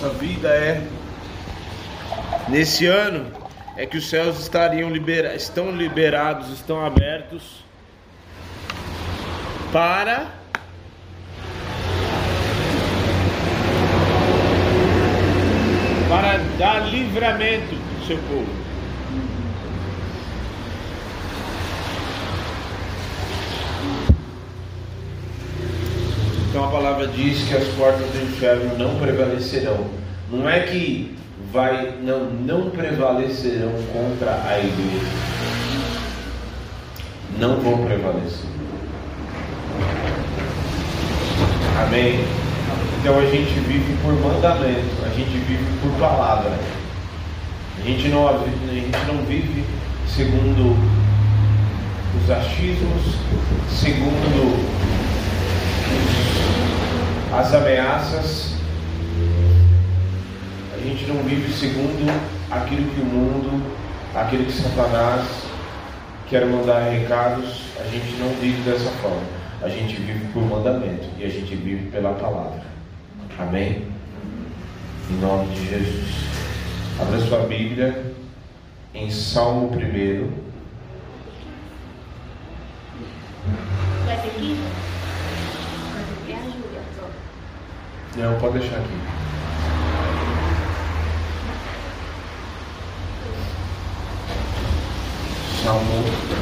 nossa vida é nesse ano é que os céus estariam libera estão liberados, estão abertos para para dar livramento do seu povo. Então a palavra diz que as portas do inferno não prevalecerão. Não é que vai não não prevalecerão contra a igreja. Não vão prevalecer. Amém. Então a gente vive por mandamento, a gente vive por palavra. A gente não, a gente não vive segundo os achismos, segundo as ameaças. A gente não vive segundo aquilo que o mundo, aquilo que Satanás quer mandar recados. A gente não vive dessa forma. A gente vive por mandamento e a gente vive pela palavra. Amém? Em nome de Jesus. Abra sua Bíblia em Salmo 1. Vai ser aqui? Não, pode deixar aqui. Salmo 1.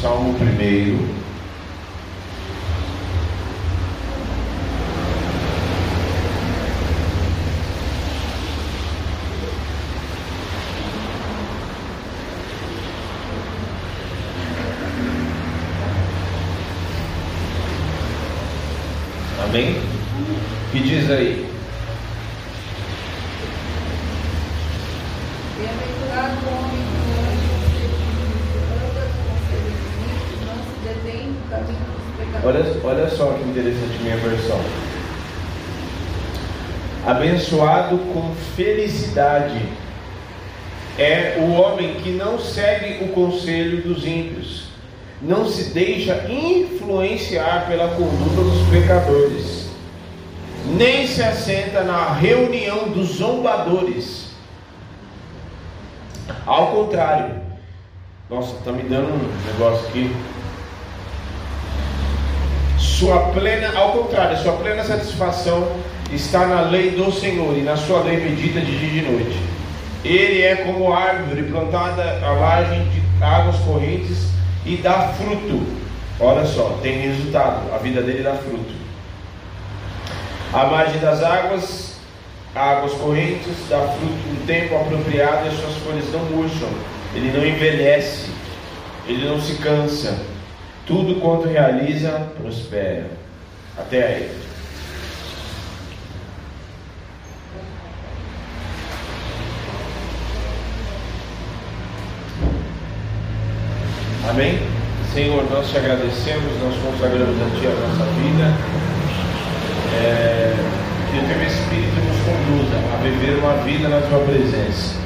Salmo 1. Amém? Que diz aí? Bem-aventurado o homem que anda não se detém no caminho dos pecadores. Olha, olha só que interessante minha versão. Abençoado com felicidade é o homem que não segue o conselho dos ímpios, não se deixa influenciar pela conduta dos pecadores, nem se assenta na reunião dos zombadores. Ao contrário, nossa, tá me dando um negócio aqui. Sua plena, ao contrário, sua plena satisfação está na lei do Senhor e na sua lei medita de dia e de noite. Ele é como árvore plantada à margem de águas correntes e dá fruto. Olha só, tem resultado, a vida dele dá fruto. À margem das águas, águas correntes, dá fruto no tempo apropriado e as suas folhas não murcham. Ele não envelhece, ele não se cansa. Tudo quanto realiza, prospera. Até aí. Amém? Senhor, nós te agradecemos, nós consagramos a Ti a nossa vida. É, que o Teu Espírito nos conduza a viver uma vida na Tua presença.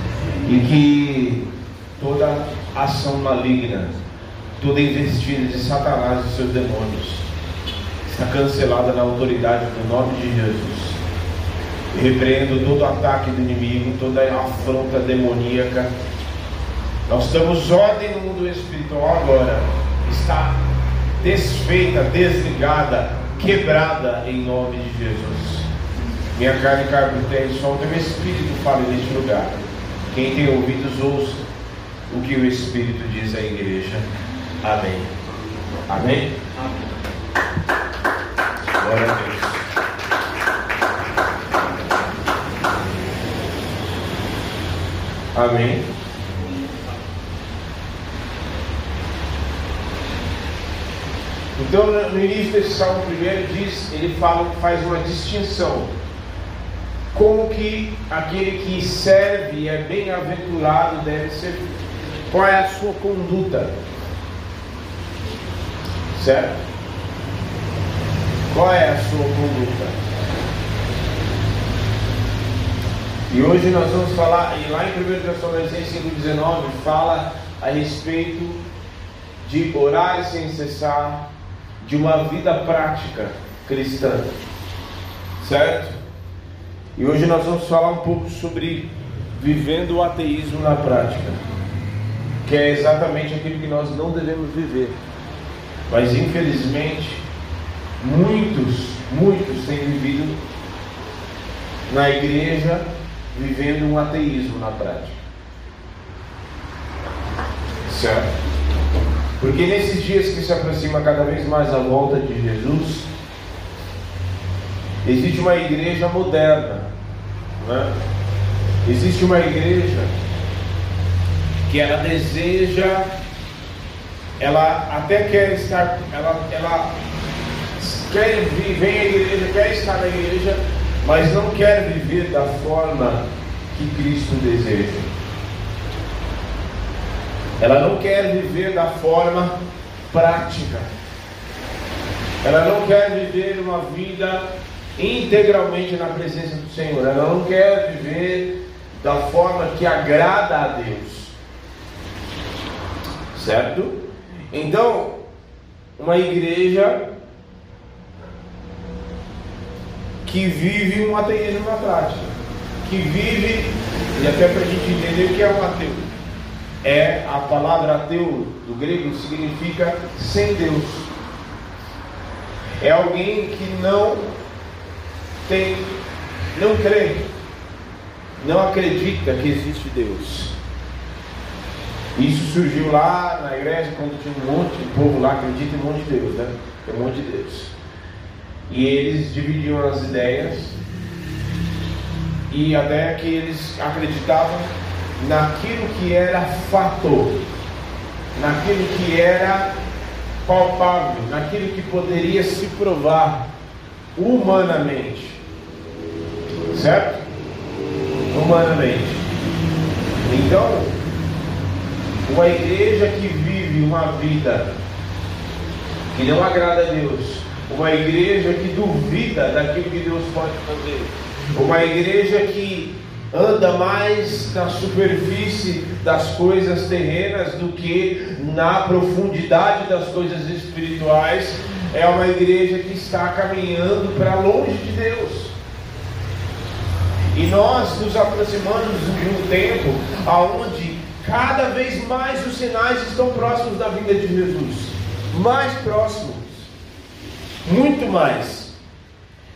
E que toda ação maligna, toda investida de Satanás e seus demônios está cancelada na autoridade do nome de Jesus. E repreendo todo ataque do inimigo, toda afronta demoníaca nós temos ordem no mundo espiritual agora. Está desfeita, desligada, quebrada em nome de Jesus. Minha carne e tem só o teu Espírito fala neste lugar. Quem tem ouvidos, ouça o que o Espírito diz à igreja. Amém. Amém? Glória a Deus. Amém. Então, no início desse salmo primeiro, diz, ele fala, faz uma distinção. Como que aquele que serve é bem-aventurado deve ser. Qual é a sua conduta? Certo? Qual é a sua conduta? E hoje nós vamos falar, e lá em 1 Tessalonicenses 5,19 fala a respeito de orar sem cessar, de uma vida prática cristã, certo? E hoje nós vamos falar um pouco sobre vivendo o ateísmo na prática, que é exatamente aquilo que nós não devemos viver, mas infelizmente muitos, muitos têm vivido na igreja vivendo um ateísmo na prática. Certo? Porque nesses dias que se aproxima cada vez mais a volta de Jesus, existe uma igreja moderna. Né? Existe uma igreja que ela deseja, ela até quer estar, ela, ela quer vir, vem à igreja, quer estar na igreja, mas não quer viver da forma que Cristo deseja. Ela não quer viver da forma prática. Ela não quer viver uma vida integralmente na presença do Senhor. Ela não quer viver da forma que agrada a Deus. Certo? Então, uma igreja que vive um ateísmo na prática, que vive, e até para a gente entender o que é um ateu é a palavra ateu do grego significa sem Deus. É alguém que não tem, não crê, não acredita que existe Deus. Isso surgiu lá na igreja quando tinha um monte de povo lá acredita em um monte de Deus, né? Tem um monte de Deus. E eles dividiam as ideias e até que eles acreditavam naquilo que era fato, naquilo que era palpável, naquilo que poderia se provar humanamente. Certo? Humanamente. Então, uma igreja que vive uma vida que não agrada a Deus, uma igreja que duvida daquilo que Deus pode fazer, uma igreja que anda mais na superfície das coisas terrenas do que na profundidade das coisas espirituais. É uma igreja que está caminhando para longe de Deus. E nós nos aproximamos de um tempo aonde cada vez mais os sinais estão próximos da vinda de Jesus. Mais próximos. Muito mais.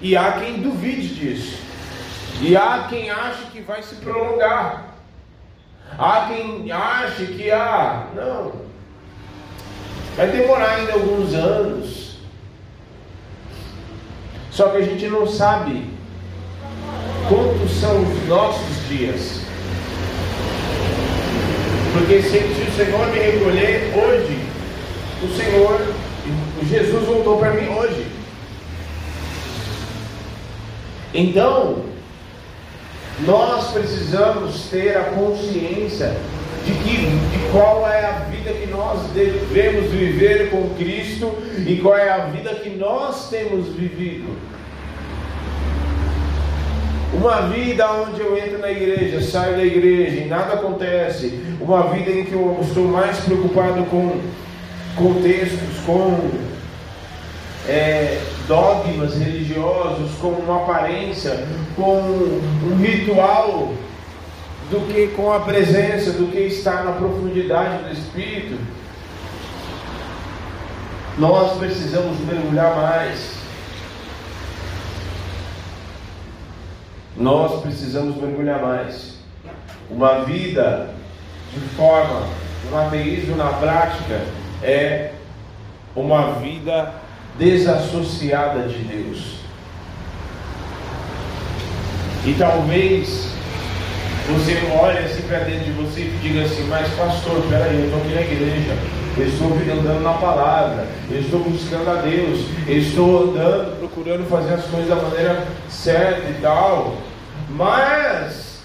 E há quem duvide disso. E há quem ache que vai se prolongar. Há quem ache que, ah, não, vai demorar ainda alguns anos. Só que a gente não sabe quantos são os nossos dias. Porque se, o Senhor me recolher hoje, o Senhor, Jesus voltou para mim hoje. Então, nós precisamos ter a consciência de, que, de qual é a vida que nós devemos viver com Cristo e qual é a vida que nós temos vivido. Uma vida onde eu entro na igreja, saio da igreja e nada acontece. Uma vida em que eu estou mais preocupado com contextos, com é, dogmas religiosos, com uma aparência, com um ritual, do que com a presença, do que está na profundidade do Espírito. Nós precisamos mergulhar mais. Nós precisamos mergulhar mais. Uma vida de forma, um ateísmo na prática é uma vida desassociada de Deus. E talvez você olhe assim para dentro de você e diga assim, mas pastor, peraí, eu estou aqui na igreja, eu estou andando na palavra, eu estou buscando a Deus, eu estou andando, procurando fazer as coisas da maneira certa e tal, mas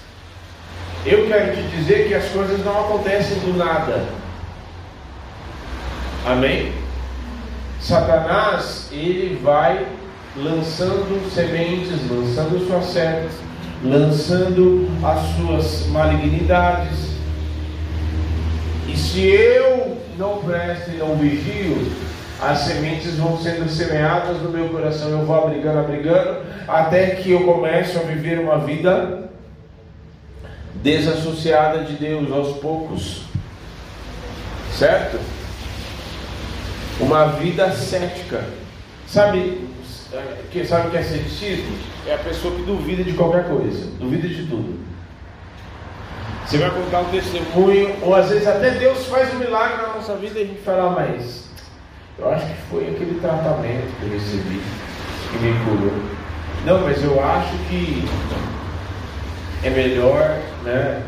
eu quero te dizer que as coisas não acontecem do nada. Amém? Satanás, ele vai lançando sementes, lançando suas setas, lançando as suas malignidades. E se eu não presto e não vigio, as sementes vão sendo semeadas no meu coração, eu vou abrigando, abrigando, até que eu começo a viver uma vida desassociada de Deus aos poucos. Certo? Uma vida cética. Sabe, que sabe o que é ceticismo? É a pessoa que duvida de qualquer coisa, duvida de tudo. Você vai contar um testemunho, ou às vezes até Deus faz um milagre na nossa vida e a gente fala, mas eu acho que foi aquele tratamento que eu recebi que me curou. Não, mas eu acho que é melhor né,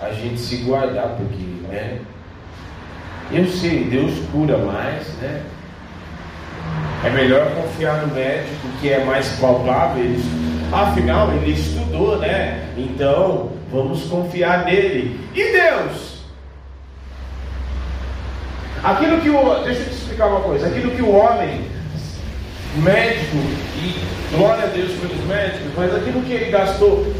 a gente se guardar, porque né, eu sei, Deus cura mais, né? É melhor confiar no médico que é mais palpável. Afinal, ele estudou, né? Então, vamos confiar nele. E Deus? Aquilo que o. Deixa eu te explicar uma coisa. Aquilo que o homem, médico, e glória a Deus pelos médicos, mas aquilo que ele gastou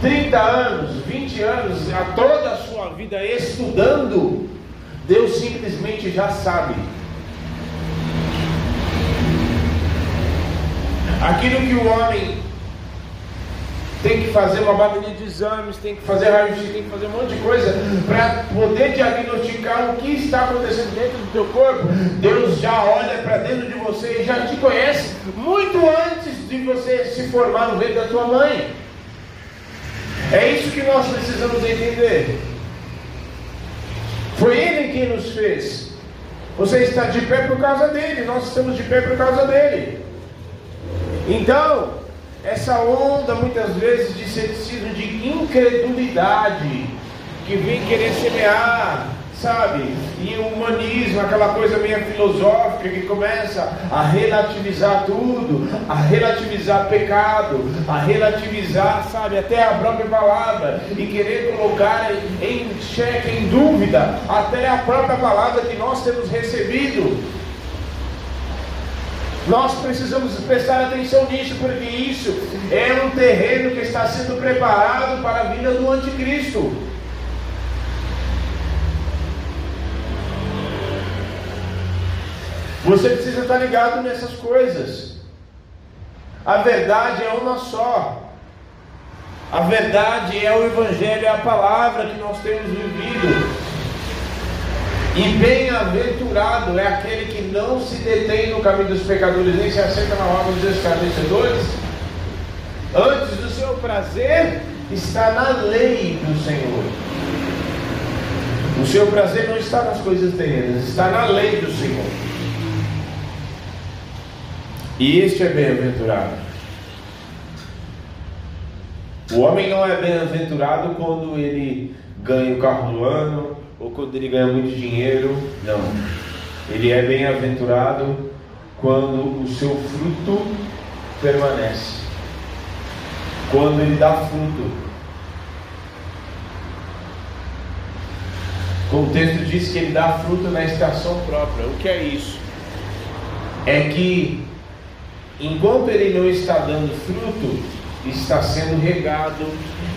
30 anos, 20 anos, a toda a sua vida estudando, Deus simplesmente já sabe. Aquilo que o homem tem que fazer uma bateria de exames, tem que fazer raio-x, tem que fazer um monte de coisa para poder diagnosticar o que está acontecendo dentro do teu corpo. Deus já olha para dentro de você e já te conhece muito antes de você se formar no ventre da tua mãe. É isso que nós precisamos entender. Foi Ele quem nos fez. Você está de pé por causa dele, nós estamos de pé por causa dele. Então, essa onda muitas vezes de ceticismo, de incredulidade, que vem querer semear, sabe? E o humanismo, aquela coisa meio filosófica que começa a relativizar tudo, a relativizar pecado, a relativizar, sabe, até a própria palavra, e querer colocar em xeque, em dúvida, até a própria palavra que nós temos recebido. Nós precisamos prestar atenção nisso, porque isso é um terreno que está sendo preparado para a vinda do anticristo. Você precisa estar ligado nessas coisas. A verdade é uma só. A verdade é o Evangelho, é a palavra que nós temos vivido. E bem-aventurado é aquele que não se detém no caminho dos pecadores, nem se aceita na obra dos escarnecedores. Antes do seu prazer está na lei do Senhor. O seu prazer não está nas coisas terrenas, está na lei do Senhor. E este é bem-aventurado. O homem não é bem-aventurado quando ele ganha o carro do ano, ou quando ele ganha muito dinheiro. Não. Ele é bem-aventurado quando o seu fruto permanece. Quando ele dá fruto. O texto diz que ele dá fruto na estação própria. O que é isso? É que enquanto ele não está dando fruto, está sendo regado,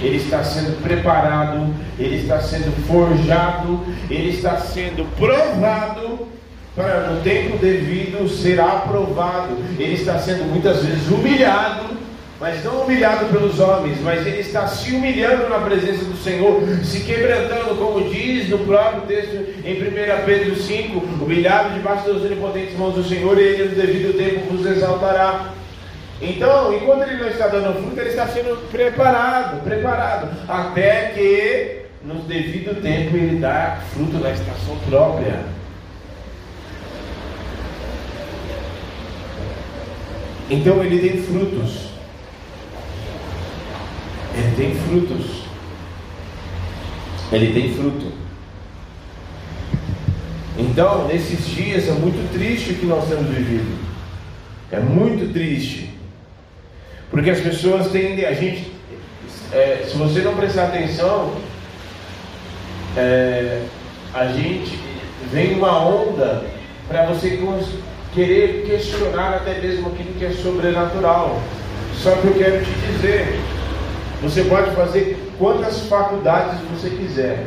ele está sendo preparado, ele está sendo forjado, ele está sendo provado para no tempo devido ser aprovado. Ele está sendo muitas vezes humilhado, mas não humilhado pelos homens, mas ele está se humilhando na presença do Senhor, se quebrantando, como diz no próprio texto em 1 Pedro 5, humilhado debaixo das onipotentes mãos do Senhor, e ele no devido tempo vos exaltará. Então, enquanto ele não está dando fruto, ele está sendo preparado, preparado, até que no devido tempo ele dá fruto na estação própria. Então ele tem frutos. Ele tem frutos. Ele tem fruto. Então, nesses dias é muito triste o que nós temos vivido. É muito triste. Porque as pessoas tendem, a gente, é, se você não prestar atenção, é, a gente vem uma onda para você querer questionar até mesmo aquilo que é sobrenatural. Só que eu quero te dizer Você pode fazer quantas faculdades você quiser.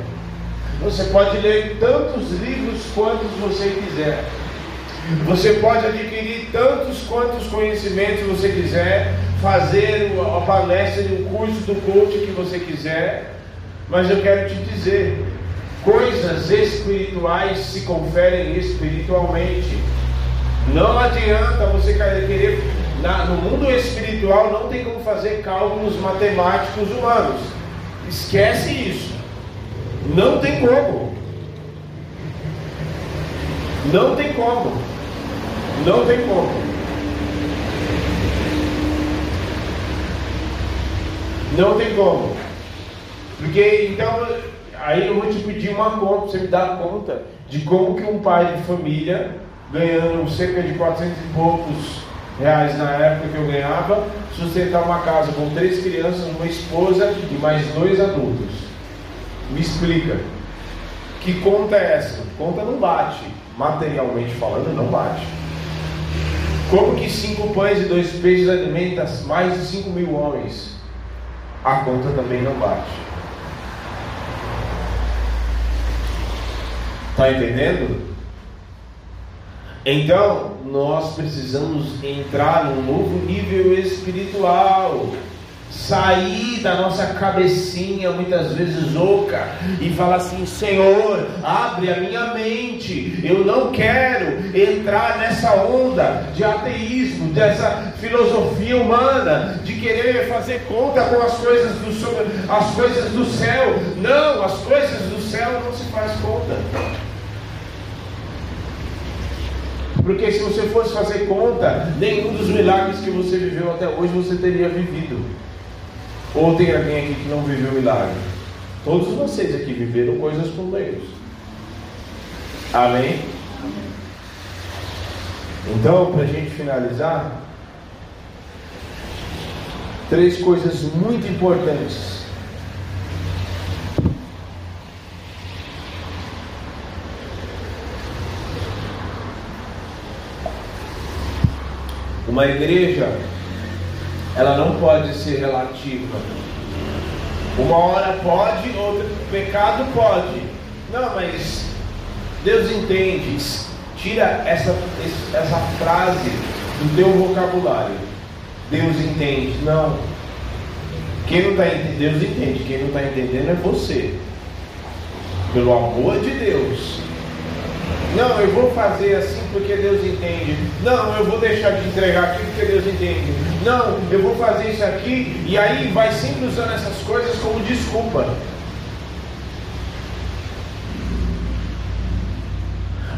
Você pode ler tantos livros quantos você quiser. Você pode adquirir tantos quantos conhecimentos você quiser, fazer a palestra e o curso do coach que você quiser, mas eu quero te dizer, coisas espirituais se conferem espiritualmente. Não adianta você querer na, no mundo espiritual não tem como fazer cálculos matemáticos humanos. Esquece isso. Não tem como. Não tem como. Não tem como. Não tem como. Porque então, aí eu vou te pedir uma conta, você me dá conta de como que um pai de família, ganhando cerca de 400 e poucos reais na época que eu ganhava, sustentar uma casa com três crianças, uma esposa e mais dois adultos. Me explica. Que conta é essa? Conta não bate. Materialmente falando, não bate. Como que cinco pães e dois peixes alimentam mais de cinco mil homens? A conta também não bate. Está entendendo? Então, nós precisamos entrar num novo nível espiritual. Sair da nossa cabecinha muitas vezes oca e falar assim: Senhor, abre a minha mente. Eu não quero entrar nessa onda de ateísmo, dessa filosofia humana, de querer fazer conta com as coisas do, as coisas do céu. Não, as coisas do céu não se faz conta. Porque se você fosse fazer conta, nenhum dos milagres que você viveu até hoje você teria vivido. Ou tem alguém aqui que não viveu milagre? Todos vocês aqui viveram coisas com Deus. Amém? Então, para a gente finalizar, três coisas muito importantes Uma igreja, ela não pode ser relativa. Uma hora pode, outra pecado pode. Não, mas Deus entende. Tira essa, essa frase do teu vocabulário. Deus entende. Não. Quem não está entendendo, Deus entende. Quem não está entendendo é você. Pelo amor de Deus. Não, eu vou fazer assim porque Deus entende. Não, eu vou deixar de entregar aqui porque Deus entende. Não, eu vou fazer isso aqui. E aí vai sempre usando essas coisas como desculpa.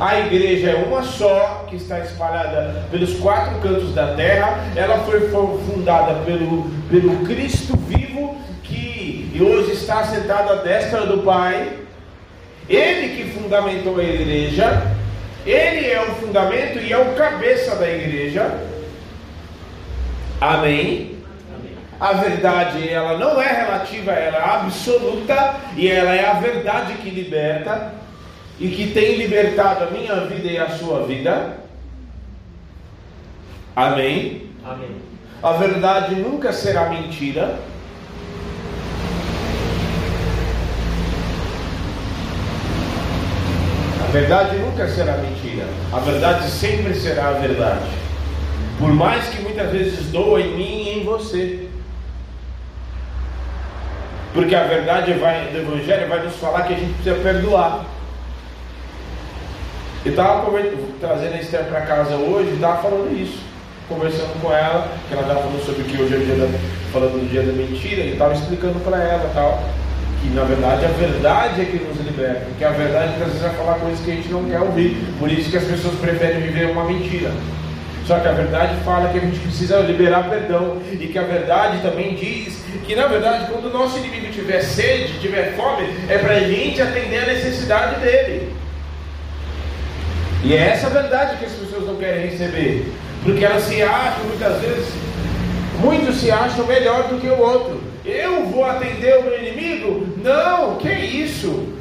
A igreja é uma só, que está espalhada pelos quatro cantos da terra. Ela foi fundada pelo, pelo Cristo vivo, que hoje está sentado à destra do Pai. Ele que fundamentou a igreja, ele é o fundamento e é o cabeça da igreja. Amém? A verdade, ela não é relativa, ela é absoluta e ela é a verdade que liberta e que tem libertado a minha vida e a sua vida. Amém? Amém. A verdade nunca será mentira. Verdade nunca será mentira. A verdade sempre será a verdade. Por mais que muitas vezes doa em mim e em você. Porque a verdade vai, do Evangelho vai nos falar que a gente precisa perdoar. Eu estava trazendo a Esther para casa hoje estava falando isso. Conversando com ela, que ela estava falando sobre que hoje é o dia da, falando do dia da mentira, e estava explicando para ela tal que na verdade a verdade é que nos liberta, porque a verdade às vezes vai falar coisas que a gente não quer ouvir, por isso que as pessoas preferem viver uma mentira. Só que a verdade fala que a gente precisa liberar perdão, e que a verdade também diz que na verdade quando o nosso inimigo tiver sede, tiver fome, é para a gente atender a necessidade dele. E é essa verdade que as pessoas não querem receber, porque elas se acham muitas vezes, muitos se acham melhor do que o outro. Eu vou atender o meu inimigo? Não, que isso?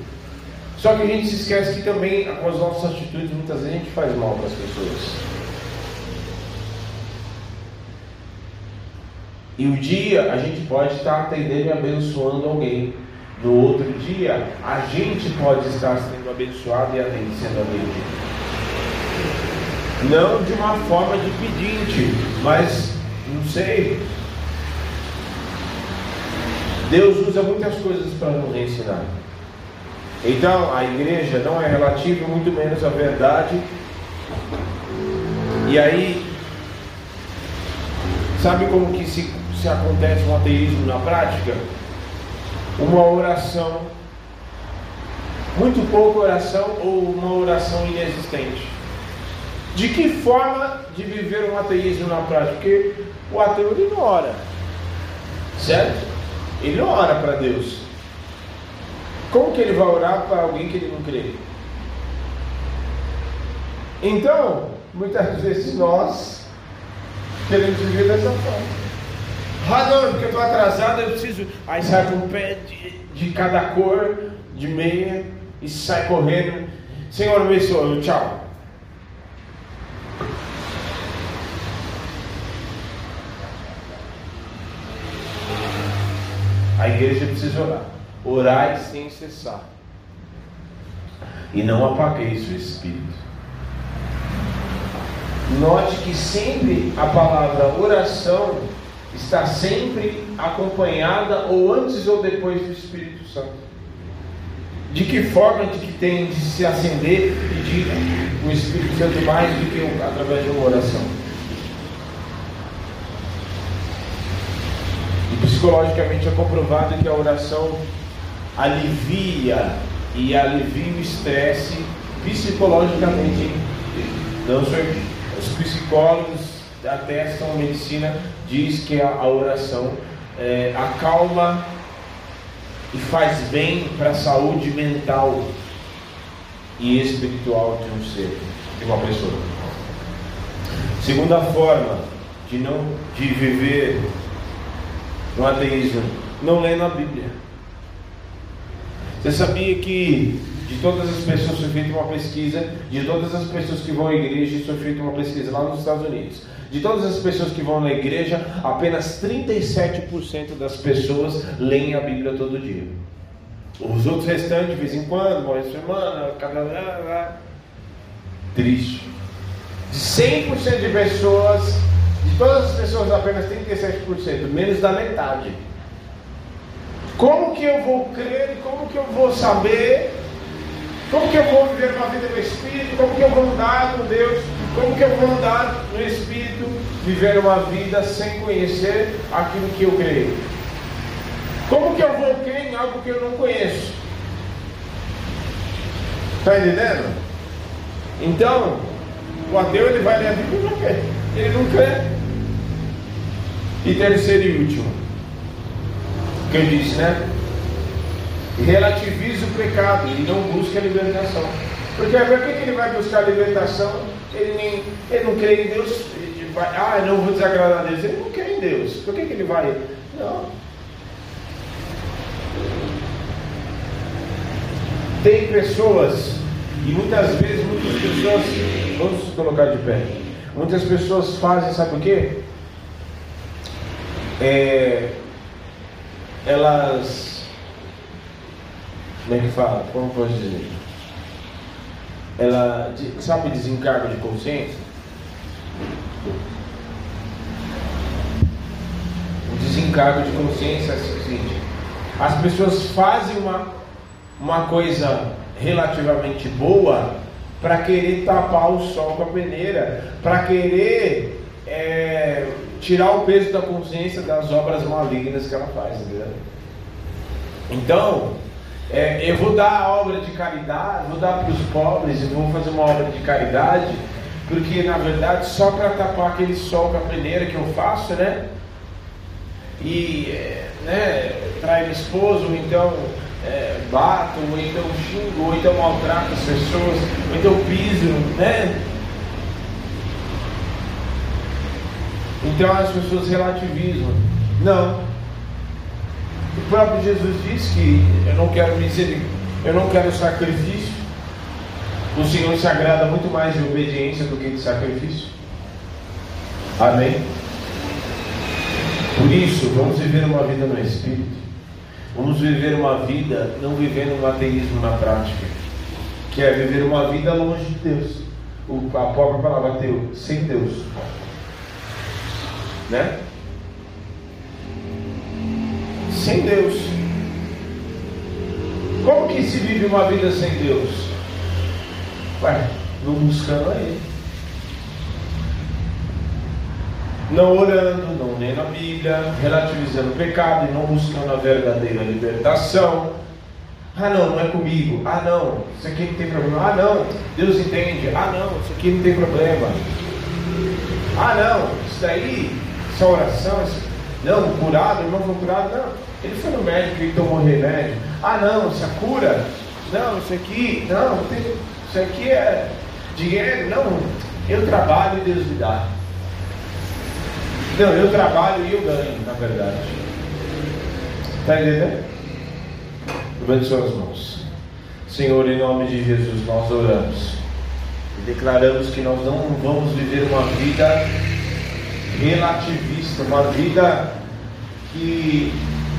Só que a gente se esquece que também com as nossas atitudes muitas vezes a gente faz mal para as pessoas. E o dia a gente pode estar atendendo e abençoando alguém. No outro dia, a gente pode estar sendo abençoado e sendo atendido. Não de uma forma de pedinte, mas não sei. Deus usa muitas coisas para nos ensinar. Então, a igreja não é relativa, muito menos a verdade. E aí, sabe como que se, se acontece o um ateísmo na prática? Uma oração, muito pouca oração ou uma oração inexistente. De que forma de viver um ateísmo na prática? Porque o ateu não ora, certo? Ele não ora para Deus. Como que ele vai orar para alguém que ele não crê? Então, muitas vezes nós queremos viver dessa forma. Ah, não, porque eu estou atrasado, eu preciso. Aí sai com um pé de, de cada cor, de meia, e sai correndo. Senhor, abençoe, tchau. A igreja precisa orar. Orai sem cessar. E não apagueis o espírito. Note que sempre a palavra oração está sempre acompanhada ou antes ou depois do Espírito Santo. De que forma de que tem de se acender e pedir o Espírito Santo mais do que através de uma oração? E psicologicamente é comprovado que a oração alivia e alivia o estresse psicologicamente. Sou os psicólogos atestam, a medicina diz que a, a oração é, acalma e faz bem para a saúde mental e espiritual de um ser, de uma pessoa. Segunda forma de não de viver no ateísmo, não lendo a Bíblia. Você sabia que de todas as pessoas foi feita uma pesquisa, de todas as pessoas que vão à igreja, foi feita uma pesquisa lá nos Estados Unidos. De todas as pessoas que vão na igreja, apenas 37% das pessoas leem a Bíblia todo dia. Os outros restantes, de vez em quando, uma semana, cada. Triste. De 100% de pessoas, todas as pessoas, apenas 37%, menos da metade. Como que eu vou crer como que eu vou saber como que eu vou viver uma vida no Espírito? Como que eu vou andar com Deus? Como que eu vou andar no Espírito, viver uma vida sem conhecer aquilo que eu creio? Como que eu vou crer em algo que eu não conheço? Está entendendo? Então, o ateu ele vai ler a Bíblia não quer. Ele não crê. E terceiro e último, que eu disse, né? relativiza o pecado e não busca a libertação. Porque por que ele vai buscar a libertação? Ele, nem, ele não crê em Deus, ele vai, ah, não vou desagradar a Deus. Ele não crê em Deus. Por que, que ele vai? Não. Tem pessoas, e muitas vezes muitas pessoas, vamos colocar de pé, muitas pessoas fazem, sabe por quê? É, elas como é que fala? Como posso dizer? Ela sabe desencargo de consciência? O desencargo de consciência é o seguinte: as pessoas fazem uma, uma coisa relativamente boa para querer tapar o sol com a peneira, para querer é, tirar o peso da consciência das obras malignas que ela faz, entendeu? Então, é, eu vou dar a obra de caridade, vou dar para os pobres, eu vou fazer uma obra de caridade, porque na verdade só para tapar aquele sol com a peneira que eu faço, né? E é, né, trair esposo, ou então é, bato, ou então xingo, ou então maltrato as pessoas, ou então piso, né? Então as pessoas relativizam. Não, o próprio Jesus disse que eu não quero misericórdia, eu não quero sacrifício. O Senhor se agrada muito mais de obediência do que de sacrifício. Amém? Por isso, vamos viver uma vida no Espírito. Vamos viver uma vida não vivendo um ateísmo na prática, que é viver uma vida longe de Deus. O, a própria palavra ateu, sem Deus. Né? Sem Deus. Como que se vive uma vida sem Deus? Ué, não buscando a Ele. Não orando, não lendo a Bíblia, relativizando o pecado e não buscando a verdadeira libertação. Ah, não, não é comigo. Ah, não, isso aqui não tem problema. Ah, não, Deus entende. Ah, não, isso aqui não tem problema. Ah, não, isso daí, essa oração, esse... não, curado, não foi curado, não. Ele foi no médico e tomou remédio. Ah, não, isso é cura. Não, isso aqui, não, isso aqui é dinheiro. Não, eu trabalho e Deus me dá. Não, eu trabalho e eu ganho, na verdade. Está entendendo? Levante suas mãos. Senhor, em nome de Jesus, nós oramos e declaramos que nós não vamos viver uma vida relativista, uma vida que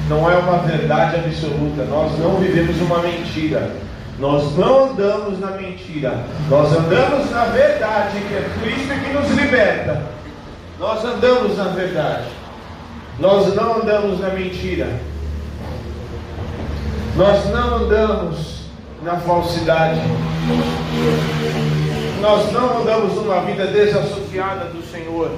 não é uma verdade absoluta. Nós não vivemos uma mentira. Nós não andamos na mentira. Nós andamos na verdade, que é Cristo que nos liberta. Nós andamos na verdade. Nós não andamos na mentira. Nós não andamos na falsidade. Nós não andamos numa vida desassociada do Senhor.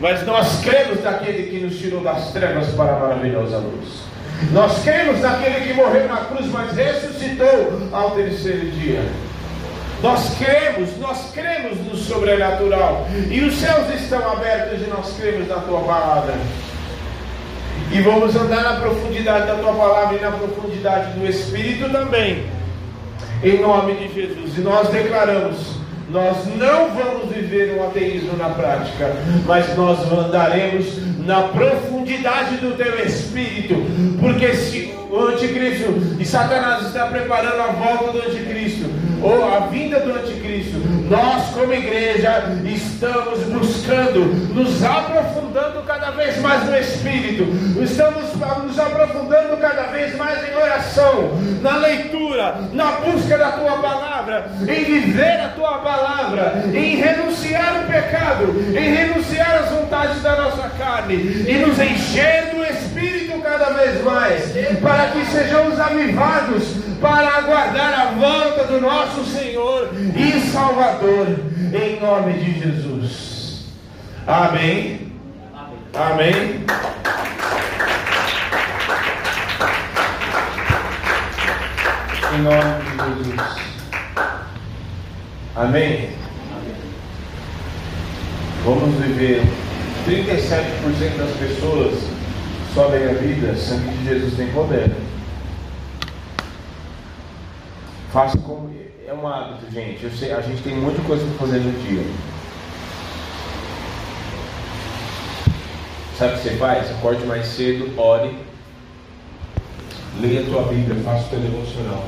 Mas nós cremos naquele que nos tirou das trevas para a maravilhosa luz. Nós cremos naquele que morreu na cruz, mas ressuscitou ao terceiro dia. Nós cremos, nós cremos no sobrenatural. E os céus estão abertos e nós cremos na tua palavra. E vamos andar na profundidade da tua palavra e na profundidade do Espírito também. Em nome de Jesus. E nós declaramos: nós não vamos viver um ateísmo na prática, mas nós andaremos na profundidade do teu Espírito. Porque se o anticristo e Satanás está preparando a volta do anticristo, ou a vinda do anticristo, nós como igreja estamos buscando, nos aprofundando cada vez mais no Espírito, estamos nos aprofundando cada vez mais em oração, na leitura, na busca da tua palavra, em viver a tua palavra, em renunciar o pecado, em renunciar as vontades da nossa carne e nos encher cada vez mais, para que sejamos avivados para aguardar a volta do nosso Senhor e Salvador, em nome de Jesus. Amém. Amém. Em nome de Jesus. Amém. Vamos viver 37% das pessoas sobem a vida, sangue de Jesus tem poder. Faça como. É um hábito, gente. Sei, a gente tem muita coisa para fazer no dia. Sabe o que você faz? Acorde mais cedo, ore, leia a tua Bíblia, faça o teu devocional.